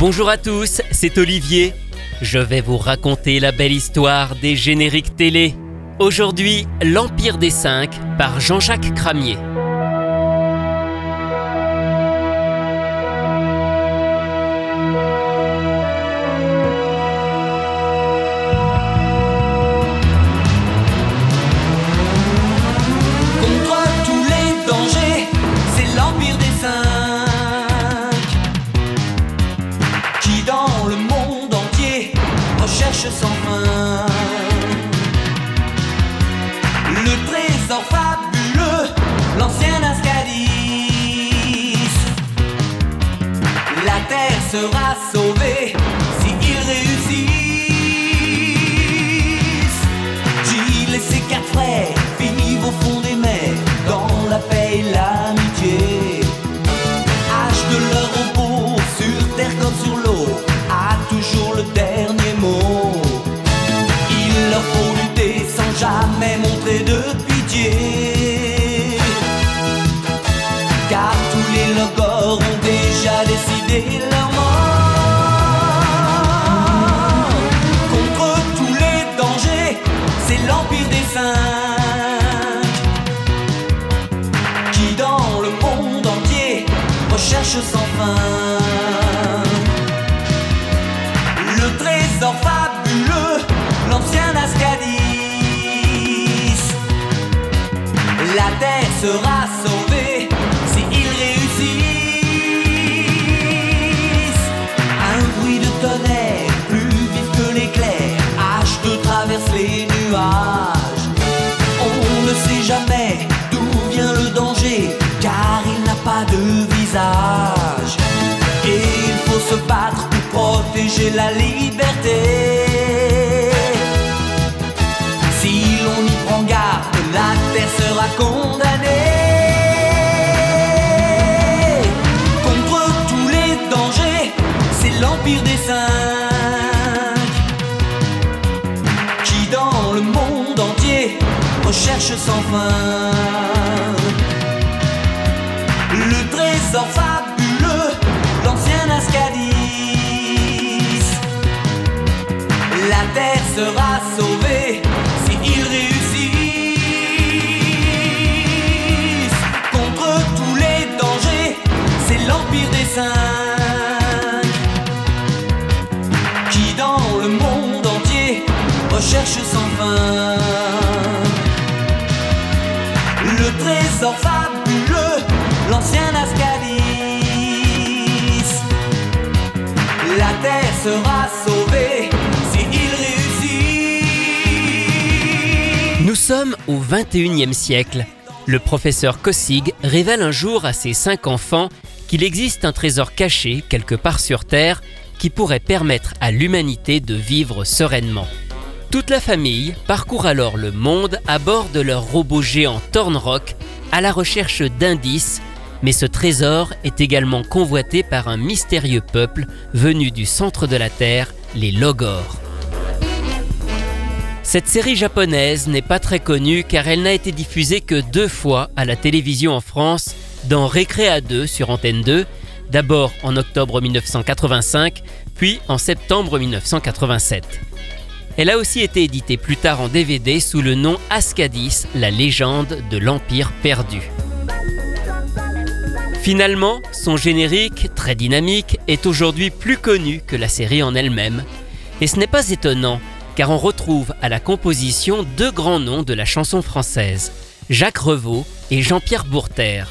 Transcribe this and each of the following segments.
Bonjour à tous, c'est Olivier. Je vais vous raconter la belle histoire des génériques télé. Aujourd'hui, L'Empire des Cinq par Jean-Jacques Cramier. Sans fin. Le trésor fabuleux, l'ancien Ascadis. La terre sera sauvée s'ils réussissent. Un bruit de tonnerre, plus vif que l'éclair, H2 traverse les nuages. Protéger la liberté. Si l'on y prend garde, la terre sera condamnée. Contre tous les dangers, c'est l'Empire des Cinq qui dans le monde entier recherche sans fin. Nous sommes au 21e siècle. Le professeur Kossig révèle un jour à ses cinq enfants qu'il existe un trésor caché quelque part sur Terre qui pourrait permettre à l'humanité de vivre sereinement. Toute la famille parcourt alors le monde à bord de leur robot géant Thornrock à la recherche d'indices, mais ce trésor est également convoité par un mystérieux peuple venu du centre de la Terre, les Logors. Cette série japonaise n'est pas très connue car elle n'a été diffusée que deux fois à la télévision en France, dans Récréa 2 sur Antenne 2, d'abord en octobre 1985, puis en septembre 1987. Elle a aussi été éditée plus tard en DVD sous le nom Ascadis, la légende de l'Empire perdu. Finalement, son générique, très dynamique, est aujourd'hui plus connu que la série en elle-même. Et ce n'est pas étonnant, car on retrouve à la composition deux grands noms de la chanson française, Jacques Revaux et Jean-Pierre Bourter.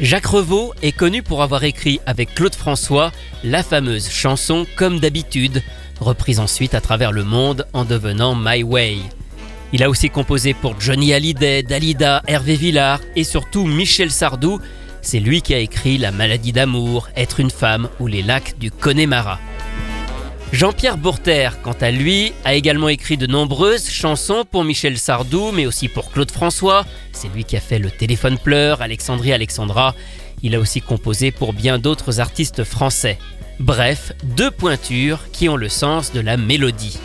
Jacques Revaux est connu pour avoir écrit avec Claude François la fameuse chanson Comme d'habitude, reprise ensuite à travers le monde en devenant My Way. Il a aussi composé pour Johnny Hallyday, Dalida, Hervé Villard et surtout Michel Sardou. C'est lui qui a écrit La maladie d'amour, Être une femme ou Les lacs du Connemara. Jean-Pierre Bourter, quant à lui, a également écrit de nombreuses chansons pour Michel Sardou, mais aussi pour Claude François. C'est lui qui a fait Le téléphone pleure, Alexandrie Alexandra. Il a aussi composé pour bien d'autres artistes français. Bref, deux pointures qui ont le sens de la mélodie.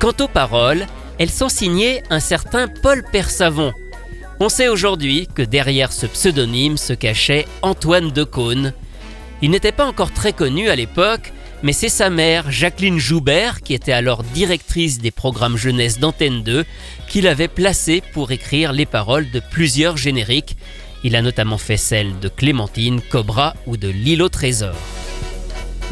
Quant aux paroles, elles sont signées un certain Paul Persavon. On sait aujourd'hui que derrière ce pseudonyme se cachait Antoine Decaune. Il n'était pas encore très connu à l'époque, mais c'est sa mère, Jacqueline Joubert, qui était alors directrice des programmes jeunesse d'Antenne 2, qui l'avait placé pour écrire les paroles de plusieurs génériques. Il a notamment fait celles de Clémentine, Cobra ou de au trésor.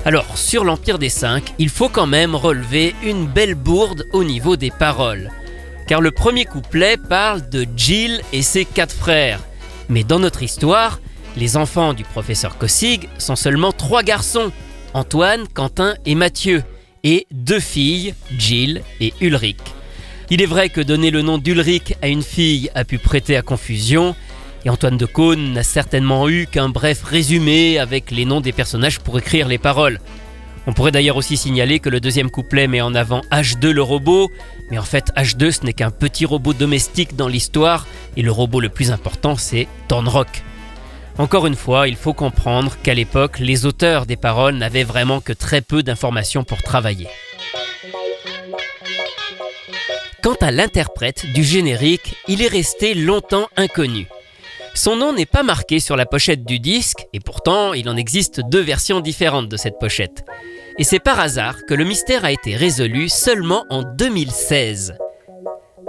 Alors, sur l'Empire des Cinq, il faut quand même relever une belle bourde au niveau des paroles. Car le premier couplet parle de Jill et ses quatre frères. Mais dans notre histoire, les enfants du professeur Kossig sont seulement trois garçons, Antoine, Quentin et Mathieu, et deux filles, Jill et Ulrich. Il est vrai que donner le nom d'Ulrich à une fille a pu prêter à confusion, et Antoine de Caunes n'a certainement eu qu'un bref résumé avec les noms des personnages pour écrire les paroles. On pourrait d'ailleurs aussi signaler que le deuxième couplet met en avant H2 le robot, mais en fait H2 ce n'est qu'un petit robot domestique dans l'histoire, et le robot le plus important c'est Thornrock. Encore une fois, il faut comprendre qu'à l'époque, les auteurs des paroles n'avaient vraiment que très peu d'informations pour travailler. Quant à l'interprète du générique, il est resté longtemps inconnu. Son nom n'est pas marqué sur la pochette du disque, et pourtant il en existe deux versions différentes de cette pochette. Et c'est par hasard que le mystère a été résolu seulement en 2016.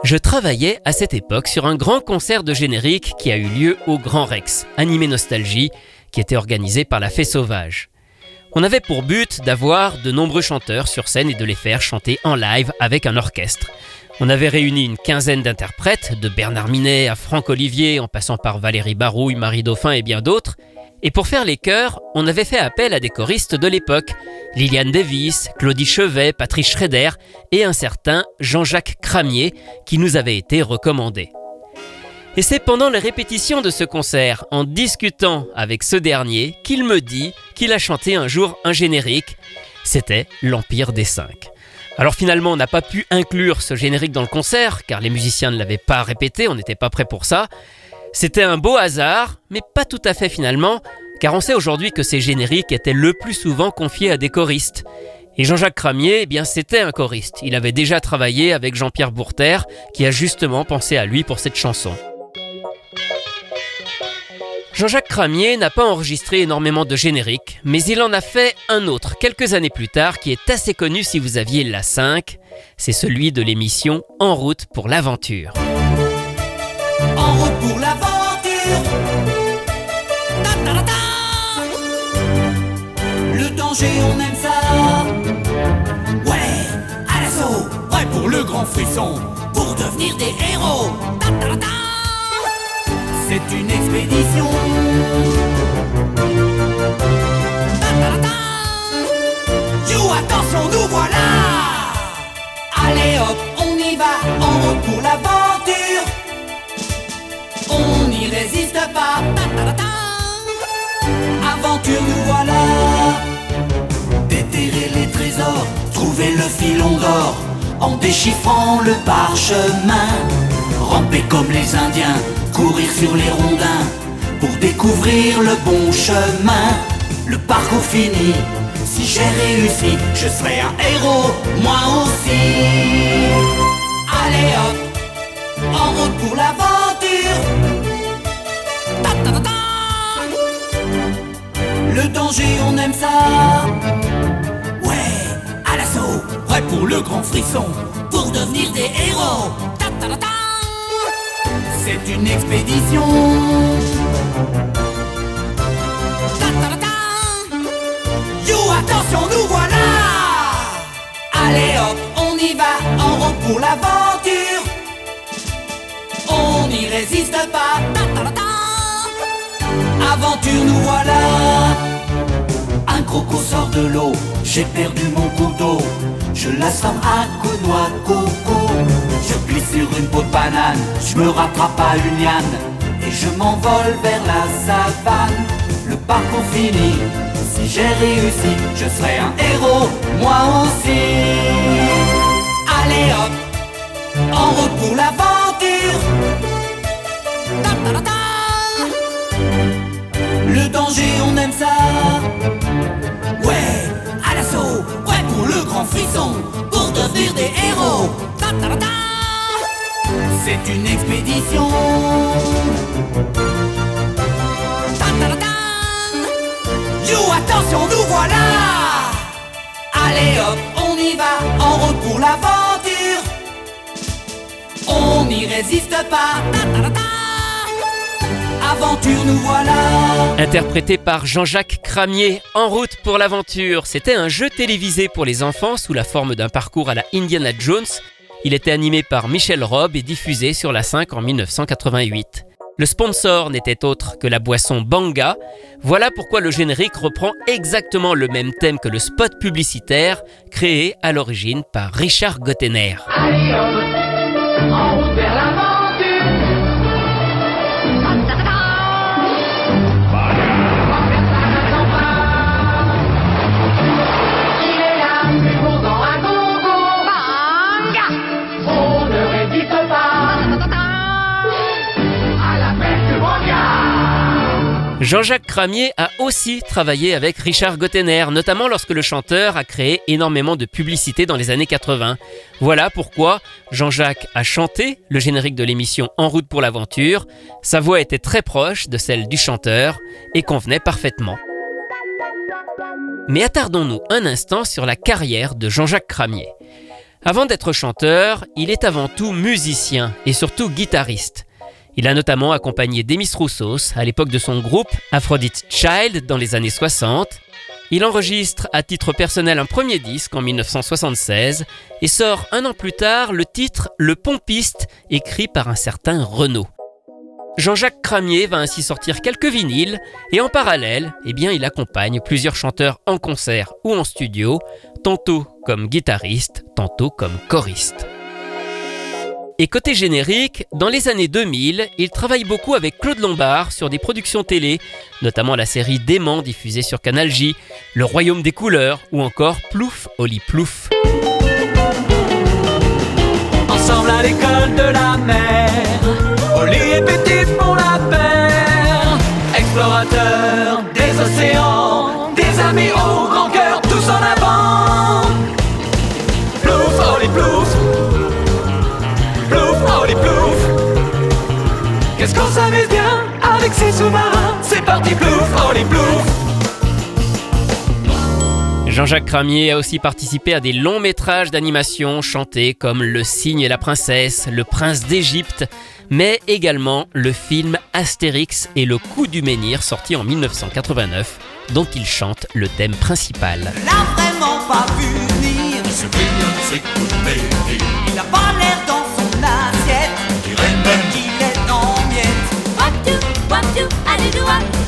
Je travaillais à cette époque sur un grand concert de générique qui a eu lieu au Grand Rex, animé Nostalgie, qui était organisé par la Fée Sauvage. On avait pour but d'avoir de nombreux chanteurs sur scène et de les faire chanter en live avec un orchestre. On avait réuni une quinzaine d'interprètes, de Bernard Minet à Franck Olivier, en passant par Valérie Barouille, Marie Dauphin et bien d'autres. Et pour faire les chœurs, on avait fait appel à des choristes de l'époque, Liliane Davis, Claudie Chevet, Patrice Schrader et un certain Jean-Jacques Cramier qui nous avait été recommandé. Et c'est pendant les répétitions de ce concert, en discutant avec ce dernier, qu'il me dit qu'il a chanté un jour un générique. C'était l'Empire des Cinq. Alors finalement, on n'a pas pu inclure ce générique dans le concert, car les musiciens ne l'avaient pas répété, on n'était pas prêt pour ça. C'était un beau hasard, mais pas tout à fait finalement, car on sait aujourd'hui que ces génériques étaient le plus souvent confiés à des choristes. Et Jean-Jacques Cramier, eh bien c'était un choriste. Il avait déjà travaillé avec Jean-Pierre Bourter, qui a justement pensé à lui pour cette chanson. Jean-Jacques Cramier n'a pas enregistré énormément de génériques, mais il en a fait un autre quelques années plus tard qui est assez connu si vous aviez la 5. C'est celui de l'émission En route pour l'aventure. Pour l'aventure. Le danger, on aime ça. Ouais, à l'assaut. Ouais, pour le grand frisson. Pour devenir des héros. C'est une expédition. You, attention, nous voilà. Allez hop, on y va, en route pour l'aventure. Aventure, nous voilà. Déterrer les trésors, trouver le filon d'or, en déchiffrant le parchemin. Ramper comme les Indiens, courir sur les rondins, pour découvrir le bon chemin. Le parcours fini, si j'ai réussi, je serai un héros, moi aussi. Allez hop, en route pour l'aventure. Le danger, on aime ça. Ouais, à l'assaut, prêt pour le grand frisson, pour devenir des héros. C'est une expédition. You, attention, nous voilà. Allez hop, on y va, en route pour l'aventure. On n'y résiste pas. Aventure, nous voilà. Un croco sort de l'eau, j'ai perdu mon couteau. Je l'assomme à coups noix coco. Je glisse sur une peau de banane, je me rattrape à une liane et je m'envole vers la savane. Le parcours fini, si j'ai réussi, je serai un héros, moi aussi. Allez hop, en route pour l'aventure. Le danger, on aime ça. Ouais, à l'assaut, ouais pour le grand frisson, pour devenir des héros. C'est une expédition. You, attention, nous voilà Allez hop, on y va, en route pour l'aventure On n'y résiste pas Nous voilà Interprété par Jean-Jacques Cramier, En route pour l'aventure, c'était un jeu télévisé pour les enfants sous la forme d'un parcours à la Indiana Jones. Il était animé par Michel Robb et diffusé sur la 5 en 1988. Le sponsor n'était autre que la boisson Banga. Voilà pourquoi le générique reprend exactement le même thème que le spot publicitaire créé à l'origine par Richard Gottener. Allez Jean-Jacques Cramier a aussi travaillé avec Richard Gottener, notamment lorsque le chanteur a créé énormément de publicités dans les années 80. Voilà pourquoi Jean-Jacques a chanté le générique de l'émission En route pour l'aventure. Sa voix était très proche de celle du chanteur et convenait parfaitement. Mais attardons-nous un instant sur la carrière de Jean-Jacques Cramier. Avant d'être chanteur, il est avant tout musicien et surtout guitariste. Il a notamment accompagné Demis Roussos à l'époque de son groupe Aphrodite Child dans les années 60. Il enregistre à titre personnel un premier disque en 1976 et sort un an plus tard le titre Le Pompiste écrit par un certain Renaud. Jean-Jacques Cramier va ainsi sortir quelques vinyles et en parallèle, eh bien, il accompagne plusieurs chanteurs en concert ou en studio, tantôt comme guitariste, tantôt comme choriste. Et côté générique, dans les années 2000, il travaille beaucoup avec Claude Lombard sur des productions télé, notamment la série Dément diffusée sur Canal J, Le Royaume des couleurs ou encore Plouf Oli Plouf. Plouf. Jean-Jacques Cramier a aussi participé à des longs métrages d'animation chantés comme Le cygne et la princesse, Le prince d'Égypte, mais également le film Astérix et le coup du menhir sorti en 1989, dont il chante le thème principal. l'a vraiment pas vu venir. Il n'a pas l'air dans son assiette. Il est en miettes. À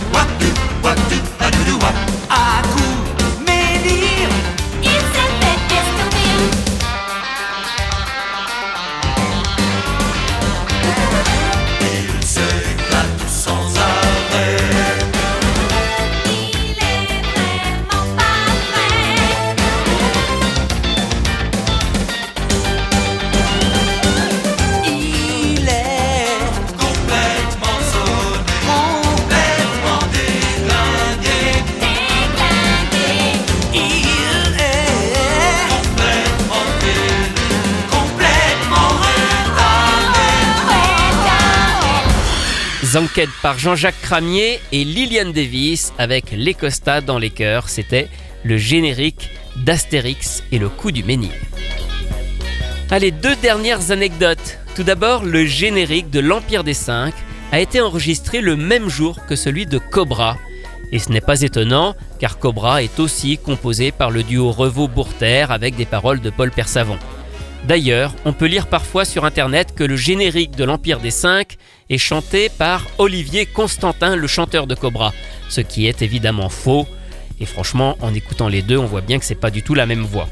Zanked par Jean-Jacques Cramier et Liliane Davis avec Les Costa dans les cœurs. C'était le générique d'Astérix et le coup du menhir. Allez, deux dernières anecdotes. Tout d'abord, le générique de l'Empire des Cinq a été enregistré le même jour que celui de Cobra. Et ce n'est pas étonnant, car Cobra est aussi composé par le duo Revaux-Bourter avec des paroles de Paul Persavon. D'ailleurs, on peut lire parfois sur internet que le générique de l'Empire des Cinq est chanté par Olivier Constantin, le chanteur de Cobra, ce qui est évidemment faux. Et franchement, en écoutant les deux, on voit bien que c'est pas du tout la même voix.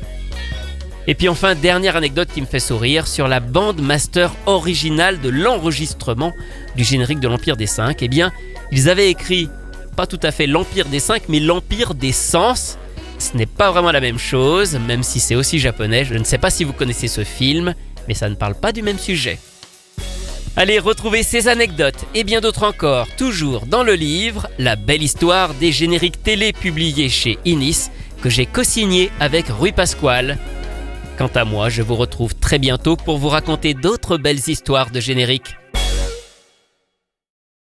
Et puis enfin, dernière anecdote qui me fait sourire, sur la bande master originale de l'enregistrement du générique de l'Empire des Cinq, eh bien, ils avaient écrit pas tout à fait l'Empire des Cinq, mais l'Empire des Sens. Ce n'est pas vraiment la même chose, même si c'est aussi japonais. Je ne sais pas si vous connaissez ce film, mais ça ne parle pas du même sujet. Allez, retrouvez ces anecdotes et bien d'autres encore, toujours dans le livre La belle histoire des génériques télé publiés chez Inis, que j'ai co-signé avec Rui Pasquale. Quant à moi, je vous retrouve très bientôt pour vous raconter d'autres belles histoires de génériques.